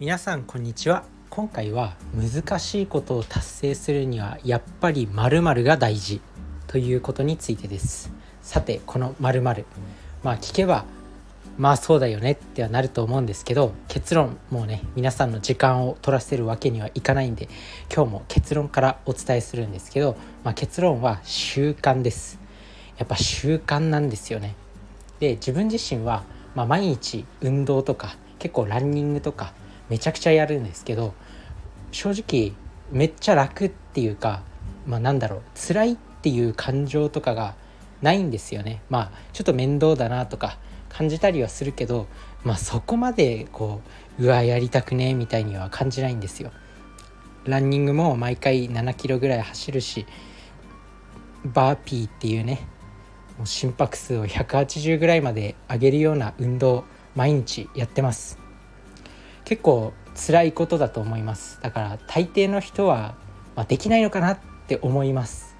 皆さんこんにちは。今回は難しいことを達成するにはやっぱり〇〇が大事ということについてです。さてこの〇〇。まあ聞けばまあそうだよねってはなると思うんですけど結論もうね皆さんの時間を取らせるわけにはいかないんで今日も結論からお伝えするんですけど、まあ、結論は習慣です。やっぱ習慣なんですよね。で自分自身は、まあ、毎日運動とか結構ランニングとかめちゃくちゃやるんですけど正直めっちゃ楽っていうか、まあ、なんだろう辛いっていう感情とかがないんですよねまあちょっと面倒だなとか感じたりはするけど、まあ、そこまでこううわやりたくねみたいには感じないんですよ。ランニングも毎回7キロぐらい走るしバーピーっていうねもう心拍数を180ぐらいまで上げるような運動毎日やってます結構辛いことだと思います。だから大抵の人は、まあ、できないのかなって思います。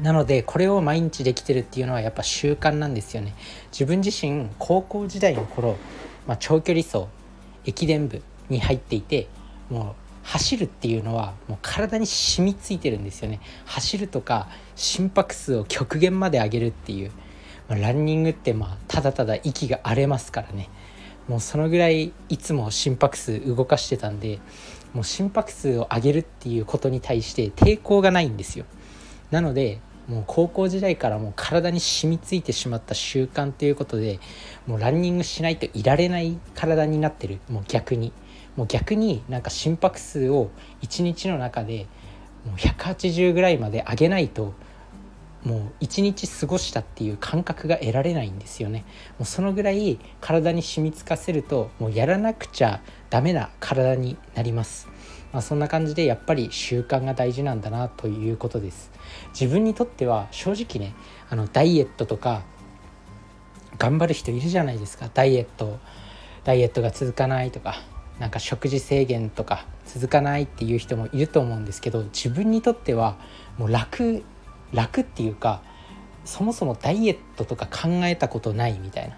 なのでこれを毎日できてるっていうのはやっぱ習慣なんですよね。自分自身高校時代の頃、まあ、長距離走駅伝部に入っていてもう走るっていうのはもう体に染みついてるんですよね。走るとか心拍数を極限まで上げるっていう、まあ、ランニングってまあただただ息が荒れますからね。もうそのぐらいいつも心拍数動かしてたんでもう心拍数を上げるっていうことに対して抵抗がないんですよ。なのでもう高校時代からもう体に染みついてしまった習慣ということでもうランニングしないといられない体になってる。もう逆に。もう逆になんか心拍数を1日の中でもう180ぐらいまで上げないともう一日過ごしたっていう感覚が得られないんですよね。もうそのぐらい体に染みつかせるともうやらなくちゃダメな体になります、まあ、そんな感じでやっぱり習慣が大事なんだなということです。自分にとっては正直ねあのダイエットとか頑張る人いるじゃないですか。ダイエットダイエットが続かないとかなんか食事制限とか続かないっていう人もいると思うんですけど自分にとってはもう楽楽っていうかそもそもダイエットとか考えたことないみたいな。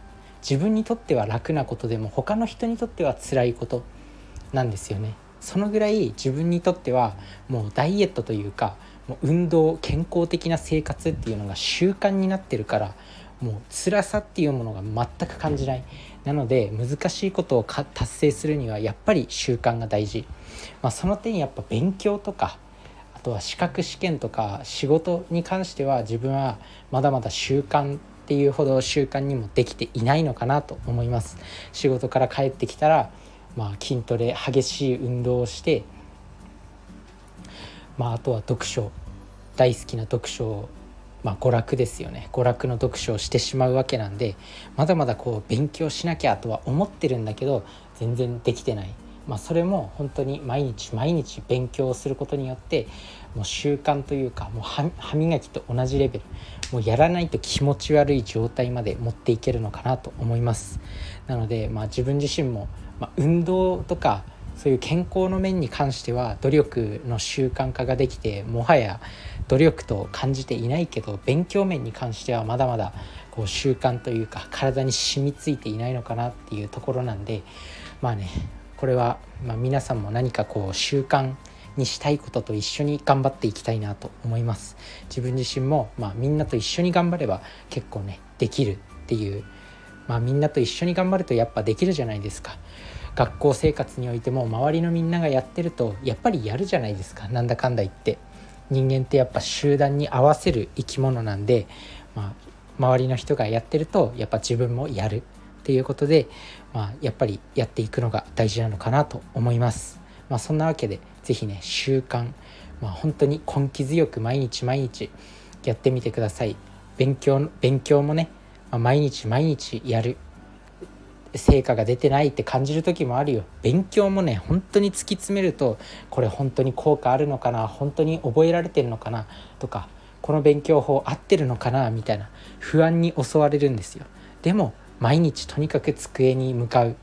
自分にとっては楽なことでも他の人にとっては辛いことなんですよね。そのぐらい自分にとってはもうダイエットというかもう運動健康的な生活っていうのが習慣になってるからもう辛さっていうものが全く感じない。なので難しいことを達成するにはやっぱり習慣が大事、まあ、その点やっぱ勉強とかとは資格試験とか仕事に関しては自分はまだまだ習慣っていうほど習慣にもできていないのかなと思います。仕事から帰ってきたら、まあ、筋トレ激しい運動をしてまあ、あとは読書。大好きな読書をまあ、娯楽ですよね。娯楽の読書をしてしまうわけなんでまだまだこう勉強しなきゃとは思ってるんだけど全然できてない、まあ、それも本当に毎日毎日勉強することによってもう習慣というかもう歯磨きと同じレベルもうやらないと気持ち悪い状態まで持っていけるのかなと思います。なので、まあ、自分自身も、まあ、運動とかそういう健康の面に関しては努力の習慣化ができてもはや努力と感じていないけど勉強面に関してはまだまだこう習慣というか体に染みついていないのかなっていうところなんでまあねこれはま皆さんも何かこう習慣にしたいことと一緒に頑張っていきたいなと思います。自分自身もまあみんなと一緒に頑張れば結構ねできるっていうまあみんなと一緒に頑張るとやっぱできるじゃないですか。学校生活においても周りのみんながやってるとやっぱりやるじゃないですか。なんだかんだ言って。人間ってやっぱ集団に合わせる生き物なんで、まあ、周りの人がやってるとやっぱ自分もやる。っていうことで、まあ、やっぱりやっていくのが大事なのかなと思います。まあ、そんなわけで是非ね習慣、まあ、本当に根気強く毎日毎日やってみてください。勉強勉強もね、まあ、毎日毎日やる。成果が出てないって感じる時もあるよ。勉強もね本当に突き詰めるとこれ本当に効果あるのかな？本当に覚えられてるのかな？とかこの勉強法合ってるのかな？みたいな不安に襲われるんですよ。でも毎日とにかく机に向かう。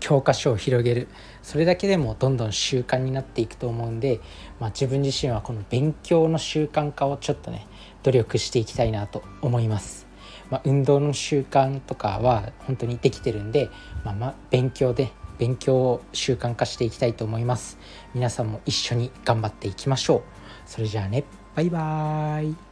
教科書を広げる。それだけでもどんどん習慣になっていくと思うんで、まあ、自分自身はこの勉強の習慣化をちょっとね努力していきたいなと思います。まあ、運動の習慣とかは本当にできてるんで、まあ、ま勉強で勉強を習慣化していきたいと思います。皆さんも一緒に頑張っていきましょう。それじゃあね。バイバーイ。